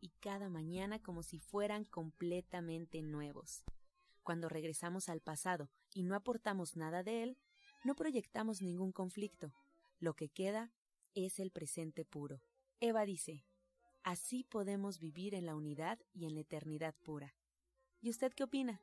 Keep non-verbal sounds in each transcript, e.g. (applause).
y cada mañana como si fueran completamente nuevos. Cuando regresamos al pasado y no aportamos nada de él, no proyectamos ningún conflicto. Lo que queda es el presente puro. Eva dice, así podemos vivir en la unidad y en la eternidad pura. ¿Y usted qué opina?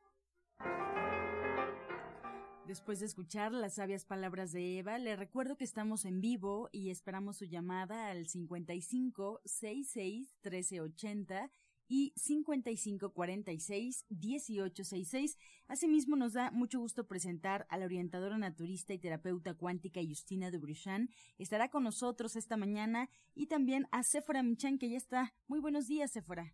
Después de escuchar las sabias palabras de Eva, le recuerdo que estamos en vivo y esperamos su llamada al 55 66 1380 y 55 46 1866. Asimismo, nos da mucho gusto presentar a la orientadora naturista y terapeuta cuántica Justina Dubrichan. Estará con nosotros esta mañana y también a Sephora Michan, que ya está. Muy buenos días, Sephora.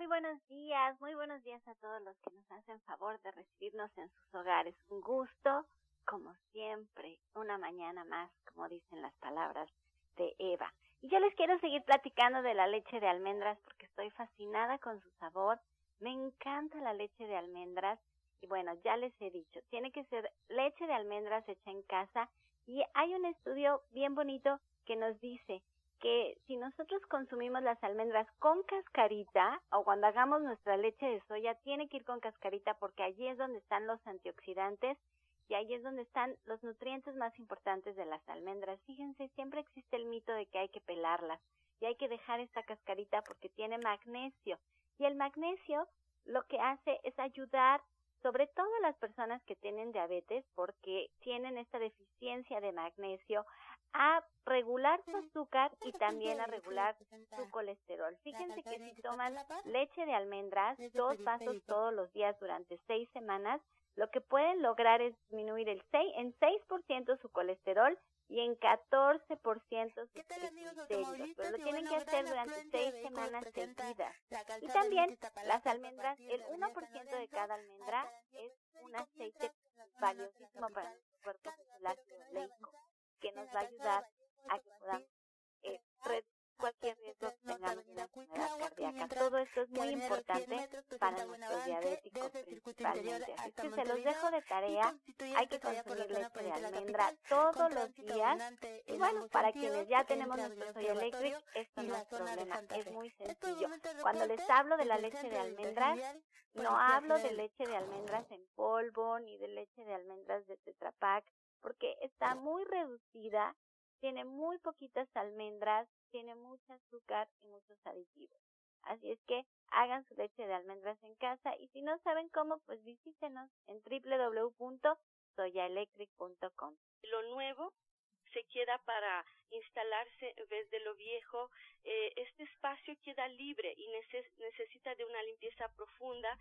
Muy buenos días, muy buenos días a todos los que nos hacen favor de recibirnos en sus hogares. Un gusto, como siempre, una mañana más, como dicen las palabras de Eva. Y yo les quiero seguir platicando de la leche de almendras porque estoy fascinada con su sabor. Me encanta la leche de almendras. Y bueno, ya les he dicho, tiene que ser leche de almendras hecha en casa. Y hay un estudio bien bonito que nos dice que si nosotros consumimos las almendras con cascarita o cuando hagamos nuestra leche de soya, tiene que ir con cascarita porque allí es donde están los antioxidantes y ahí es donde están los nutrientes más importantes de las almendras. Fíjense, siempre existe el mito de que hay que pelarlas y hay que dejar esta cascarita porque tiene magnesio. Y el magnesio lo que hace es ayudar sobre todo a las personas que tienen diabetes porque tienen esta deficiencia de magnesio a regular su azúcar y también a regular su colesterol. Fíjense que si toman leche de almendras, dos vasos todos los días durante seis semanas, lo que pueden lograr es disminuir el 6, en 6% su colesterol y en 14% sus triglicéridos, pero lo tienen que hacer durante seis semanas seguidas. Y también las almendras, el 1% de cada almendra es un aceite valiosísimo para nuestro cuerpo, que que nos va a ayudar a que podamos eh, cualquier riesgo que tengamos una enfermedad cardíaca. Todo esto es muy importante para nuestros diabéticos principalmente. Así que se los dejo de tarea. Hay que consumir leche de almendra todos los días. Y bueno, para quienes ya tenemos nuestro soy electric, esto no es problema. Es muy sencillo. Cuando les hablo de la leche de almendras, no hablo de leche de almendras en polvo ni de leche de almendras de Tetra Pak, porque está muy reducida, tiene muy poquitas almendras, tiene mucho azúcar y muchos aditivos. Así es que hagan su leche de almendras en casa y si no saben cómo, pues visítenos en www.soyaelectric.com. Lo nuevo se queda para instalarse en vez de lo viejo. Eh, este espacio queda libre y neces necesita de una limpieza profunda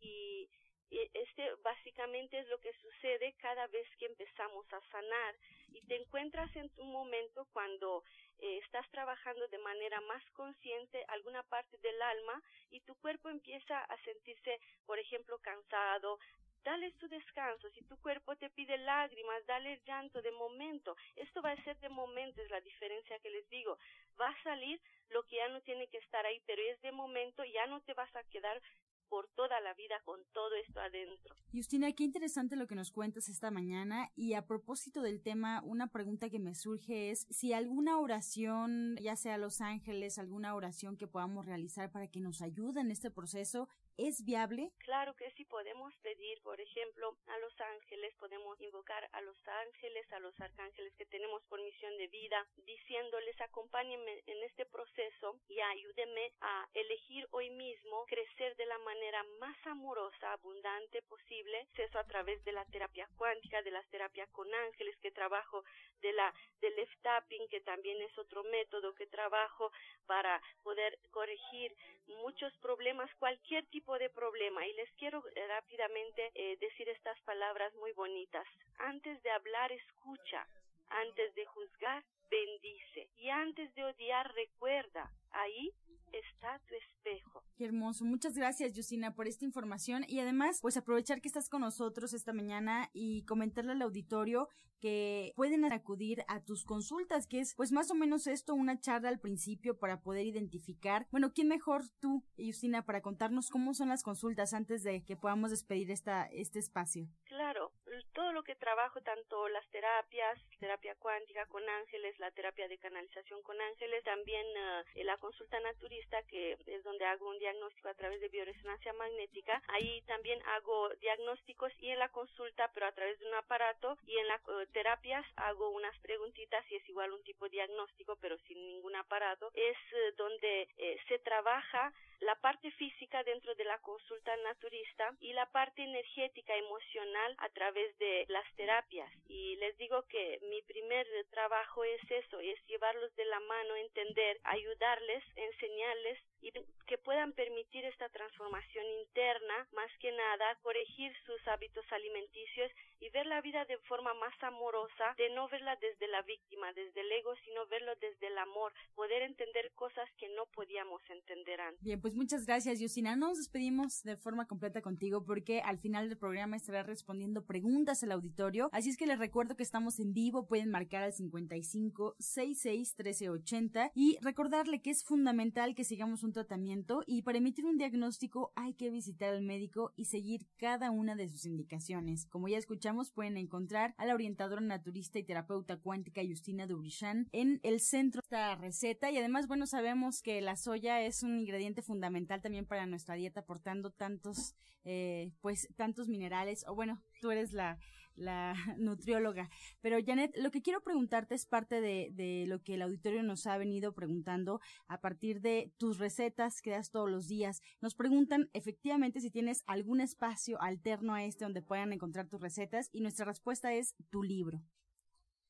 y este básicamente es lo que sucede cada vez que empezamos a sanar y te encuentras en un momento cuando eh, estás trabajando de manera más consciente alguna parte del alma y tu cuerpo empieza a sentirse, por ejemplo, cansado, dale tu descanso. Si tu cuerpo te pide lágrimas, dale el llanto de momento. Esto va a ser de momento, es la diferencia que les digo. Va a salir lo que ya no tiene que estar ahí, pero es de momento, ya no te vas a quedar por toda la vida con todo esto adentro. Justina, qué interesante lo que nos cuentas esta mañana y a propósito del tema, una pregunta que me surge es si alguna oración, ya sea Los Ángeles, alguna oración que podamos realizar para que nos ayude en este proceso ¿Es viable? Claro que sí podemos pedir, por ejemplo, a los ángeles, podemos invocar a los ángeles, a los arcángeles que tenemos por misión de vida, diciéndoles acompáñenme en este proceso y ayúdenme a elegir hoy mismo crecer de la manera más amorosa, abundante posible, eso a través de la terapia cuántica, de las terapias con ángeles que trabajo, de la del left tapping que también es otro método que trabajo para poder corregir muchos problemas, cualquier tipo de problema. Y les quiero eh, rápidamente eh, decir estas palabras muy bonitas. Antes de hablar, escucha. Antes de juzgar, bendice. Y antes de odiar, recuerda. Ahí está tu espejo. Qué hermoso. Muchas gracias, Yusina, por esta información y además, pues aprovechar que estás con nosotros esta mañana y comentarle al auditorio que pueden acudir a tus consultas, que es pues más o menos esto, una charla al principio para poder identificar, bueno, ¿quién mejor tú, Justina, para contarnos cómo son las consultas antes de que podamos despedir esta, este espacio? Claro, todo lo que trabajo, tanto las terapias, terapia cuántica con ángeles, la terapia de canalización con ángeles, también uh, la consulta naturista, que es donde hago un diagnóstico a través de bioresonancia magnética, ahí también hago diagnósticos y en la consulta, pero a través de un aparato, y en la uh, terapias hago unas preguntitas y es igual un tipo diagnóstico pero sin ningún aparato. Es eh, donde eh, se trabaja la parte física dentro de la consulta naturista y la parte energética emocional a través de las terapias. Y les digo que mi primer trabajo es eso es llevarlos de la mano entender ayudarles enseñarles y que puedan permitir esta transformación interna, más que nada corregir sus hábitos alimenticios y ver la vida de forma más amorosa, de no verla desde la víctima, desde el ego, sino verlo desde el amor, poder entender cosas que no podíamos entender antes. Bien, pues muchas gracias, Yusina. Nos despedimos de forma completa contigo porque al final del programa estará respondiendo preguntas al auditorio. Así es que les recuerdo que estamos en vivo, pueden marcar al 55 66 1380 y recordarle que es fundamental que sigamos un tratamiento y para emitir un diagnóstico hay que visitar al médico y seguir cada una de sus indicaciones. Como ya escuchamos, pueden encontrar a la orientadora naturista y terapeuta cuántica Justina Dubrichan en el centro de esta receta. Y además, bueno, sabemos que la soya es un ingrediente fundamental también para nuestra dieta aportando tantos, eh, pues, tantos minerales. O bueno, tú eres la la (laughs) nutrióloga. Pero Janet, lo que quiero preguntarte es parte de, de, lo que el auditorio nos ha venido preguntando a partir de tus recetas que das todos los días. Nos preguntan efectivamente si tienes algún espacio alterno a este donde puedan encontrar tus recetas y nuestra respuesta es tu libro.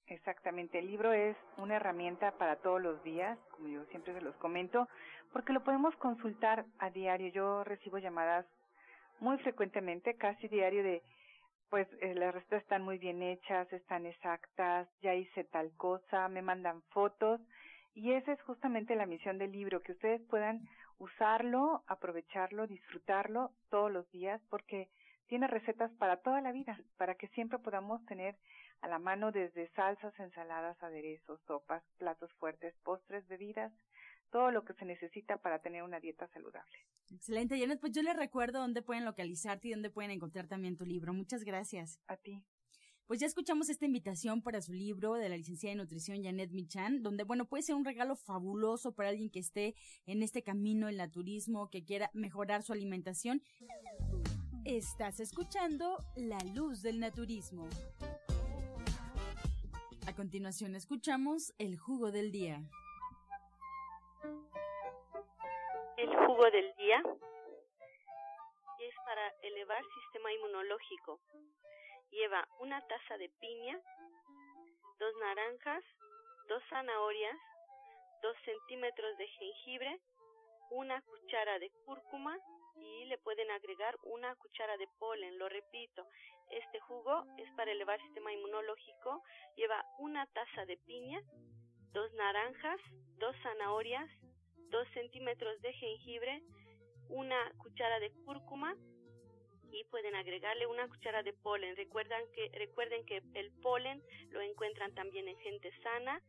Exactamente, el libro es una herramienta para todos los días, como yo siempre se los comento, porque lo podemos consultar a diario. Yo recibo llamadas muy frecuentemente, casi diario de pues eh, las recetas están muy bien hechas, están exactas, ya hice tal cosa, me mandan fotos y esa es justamente la misión del libro, que ustedes puedan usarlo, aprovecharlo, disfrutarlo todos los días porque tiene recetas para toda la vida, para que siempre podamos tener a la mano desde salsas, ensaladas, aderezos, sopas, platos fuertes, postres, bebidas, todo lo que se necesita para tener una dieta saludable. Excelente, Janet. Pues yo les recuerdo dónde pueden localizarte y dónde pueden encontrar también tu libro. Muchas gracias. A ti. Pues ya escuchamos esta invitación para su libro de la licenciada de nutrición Janet Michan, donde bueno, puede ser un regalo fabuloso para alguien que esté en este camino, el naturismo, que quiera mejorar su alimentación. Estás escuchando La Luz del Naturismo. A continuación escuchamos El Jugo del Día. El jugo del día es para elevar sistema inmunológico. Lleva una taza de piña, dos naranjas, dos zanahorias, dos centímetros de jengibre, una cuchara de cúrcuma y le pueden agregar una cuchara de polen. Lo repito, este jugo es para elevar sistema inmunológico. Lleva una taza de piña, dos naranjas, dos zanahorias, 2 centímetros de jengibre, una cuchara de cúrcuma y pueden agregarle una cuchara de polen. Que, recuerden que el polen lo encuentran también en gente sana.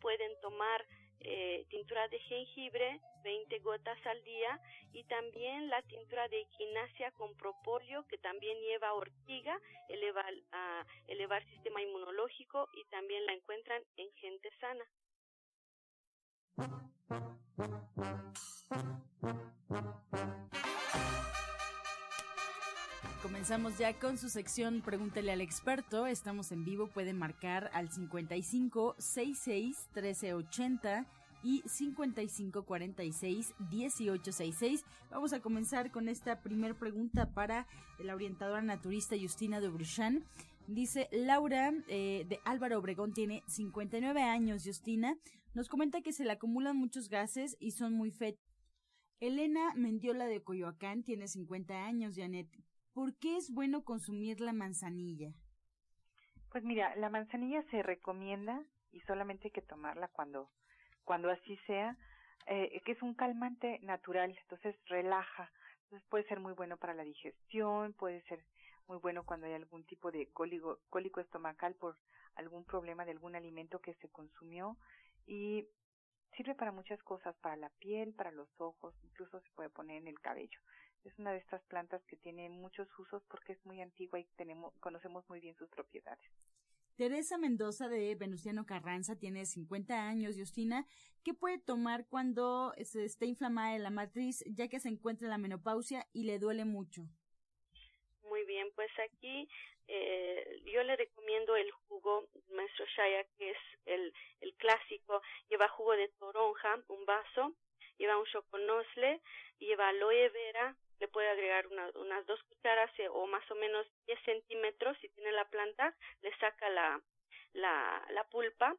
Pueden tomar eh, tintura de jengibre, 20 gotas al día, y también la tintura de equinacia con propóleo, que también lleva ortiga, eleva, a elevar sistema inmunológico, y también la encuentran en gente sana. Comenzamos ya con su sección Pregúntele al experto. Estamos en vivo, pueden marcar al 55 66 1380 y 55 46 1866. Vamos a comenzar con esta primer pregunta para la orientadora naturista Justina de Bruchan. Dice Laura eh, de Álvaro Obregón tiene 59 años, Justina. Nos comenta que se le acumulan muchos gases y son muy fetos. Elena Mendiola de Coyoacán tiene 50 años, Janet. ¿Por qué es bueno consumir la manzanilla? Pues mira, la manzanilla se recomienda y solamente hay que tomarla cuando, cuando así sea, eh, que es un calmante natural, entonces relaja. Entonces puede ser muy bueno para la digestión, puede ser muy bueno cuando hay algún tipo de cólico, cólico estomacal por algún problema de algún alimento que se consumió y sirve para muchas cosas, para la piel, para los ojos, incluso se puede poner en el cabello. Es una de estas plantas que tiene muchos usos porque es muy antigua y tenemos, conocemos muy bien sus propiedades. Teresa Mendoza de Venustiano Carranza tiene 50 años. Justina, ¿qué puede tomar cuando se esté inflamada la matriz ya que se encuentra en la menopausia y le duele mucho? Bien, pues aquí eh, yo le recomiendo el jugo Maestro Shaya, que es el, el clásico. Lleva jugo de toronja, un vaso, lleva un choconosle, lleva aloe vera, le puede agregar unas dos cucharas eh, o más o menos 10 centímetros si tiene la planta, le saca la, la, la pulpa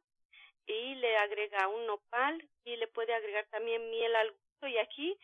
y le agrega un nopal y le puede agregar también miel al gusto y aquí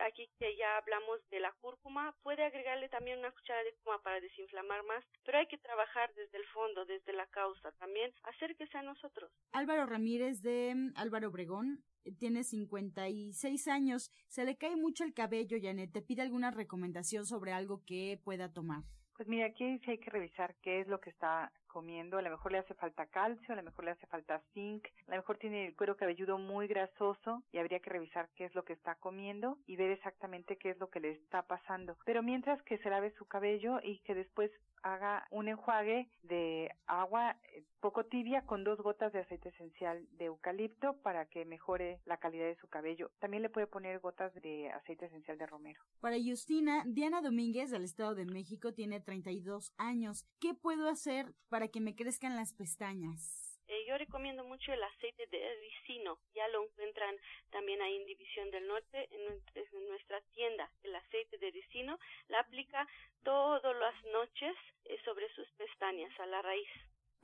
aquí que ya hablamos de la cúrcuma, puede agregarle también una cuchara de cúrcuma para desinflamar más, pero hay que trabajar desde el fondo, desde la causa también, acérquese a nosotros. Álvaro Ramírez de mm, Álvaro Obregón tiene 56 años, se le cae mucho el cabello, Janet, ¿te pide alguna recomendación sobre algo que pueda tomar? Pues mira, aquí sí hay que revisar qué es lo que está comiendo, a lo mejor le hace falta calcio, a lo mejor le hace falta zinc, a lo mejor tiene el cuero cabelludo muy grasoso y habría que revisar qué es lo que está comiendo y ver exactamente qué es lo que le está pasando. Pero mientras que se lave su cabello y que después haga un enjuague de agua eh, poco tibia con dos gotas de aceite esencial de eucalipto para que mejore la calidad de su cabello. También le puede poner gotas de aceite esencial de romero. Para Justina, Diana Domínguez del Estado de México tiene 32 años. ¿Qué puedo hacer para que me crezcan las pestañas? Eh, yo recomiendo mucho el aceite de ricino. Ya lo encuentran también ahí en División del Norte, en, nuestra tienda. El aceite de ricino la aplica todas las noches eh, sobre sus pestañas, a la raíz.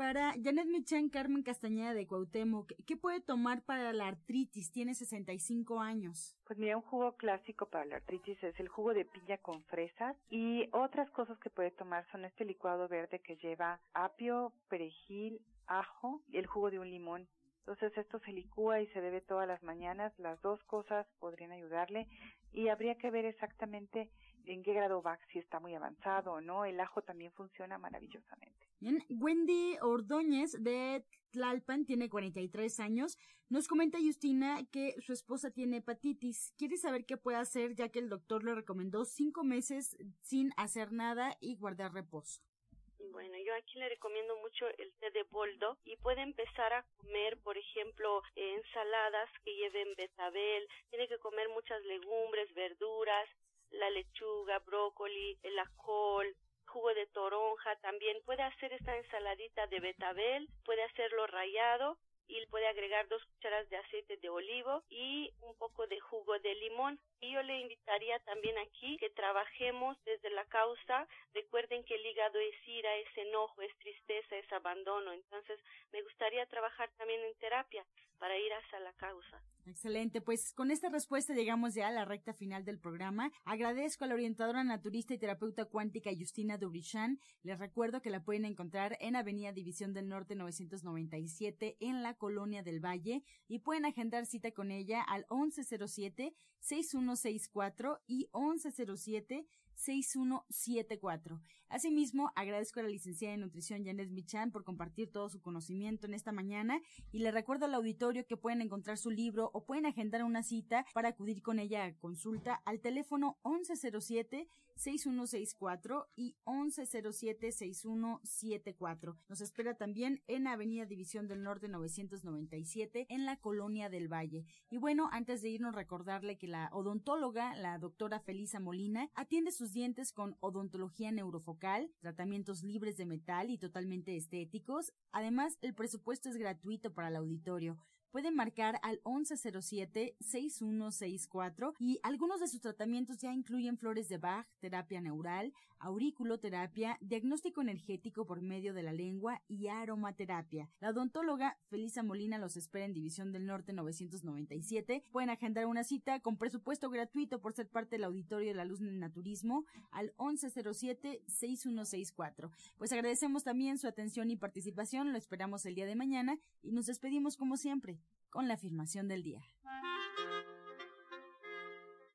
Para Janet Michan Carmen Castañeda de Cuauhtémoc, ¿qué puede tomar para la artritis? Tiene 65 años. Pues mira, un jugo clásico para la artritis es el jugo de piña con fresas y otras cosas que puede tomar son este licuado verde que lleva apio, perejil, ajo y el jugo de un limón. Entonces esto se licúa y se bebe todas las mañanas. Las dos cosas podrían ayudarle y habría que ver exactamente en qué grado va, si está muy avanzado o no. El ajo también funciona maravillosamente. Wendy Ordóñez de Tlalpan tiene 43 años. Nos comenta Justina que su esposa tiene hepatitis. Quiere saber qué puede hacer ya que el doctor le recomendó cinco meses sin hacer nada y guardar reposo. Bueno, yo aquí le recomiendo mucho el té de boldo y puede empezar a comer, por ejemplo, ensaladas que lleven betabel, tiene que comer muchas legumbres, verduras, la lechuga, brócoli, el col, jugo de toronja, también puede hacer esta ensaladita de betabel, puede hacerlo rayado y puede agregar dos cucharas de aceite de olivo y un poco de jugo de limón. Y yo le invitaría también aquí que trabajemos desde la causa. Recuerden que el hígado es ira, es enojo, es tristeza, es abandono. Entonces me gustaría trabajar también en terapia para ir hacia la causa. Excelente, pues con esta respuesta llegamos ya a la recta final del programa. Agradezco a la orientadora naturista y terapeuta cuántica Justina Dubrichan. Les recuerdo que la pueden encontrar en Avenida División del Norte 997 en la Colonia del Valle y pueden agendar cita con ella al 1107-6164 y 1107 6174. Asimismo, agradezco a la licenciada en nutrición Janet Michan por compartir todo su conocimiento en esta mañana y le recuerdo al auditorio que pueden encontrar su libro o pueden agendar una cita para acudir con ella a consulta al teléfono 1107 6164 y 1107 6174. Nos espera también en Avenida División del Norte 997 en la Colonia del Valle. Y bueno, antes de irnos recordarle que la odontóloga, la doctora Felisa Molina, atiende sus dientes con odontología neurofocal, tratamientos libres de metal y totalmente estéticos. Además, el presupuesto es gratuito para el auditorio pueden marcar al 1107-6164 y algunos de sus tratamientos ya incluyen flores de Bach, terapia neural, auriculoterapia, diagnóstico energético por medio de la lengua y aromaterapia. La odontóloga Felisa Molina los espera en División del Norte 997. Pueden agendar una cita con presupuesto gratuito por ser parte del auditorio de la luz del naturismo al 1107-6164. Pues agradecemos también su atención y participación. Lo esperamos el día de mañana y nos despedimos como siempre con la afirmación del día.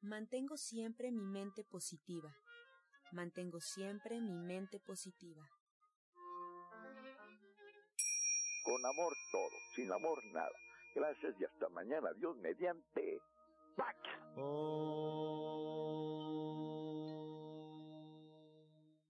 Mantengo siempre mi mente positiva. Mantengo siempre mi mente positiva. Con amor todo, sin amor nada. Gracias y hasta mañana. Dios mediante. ¡Pac!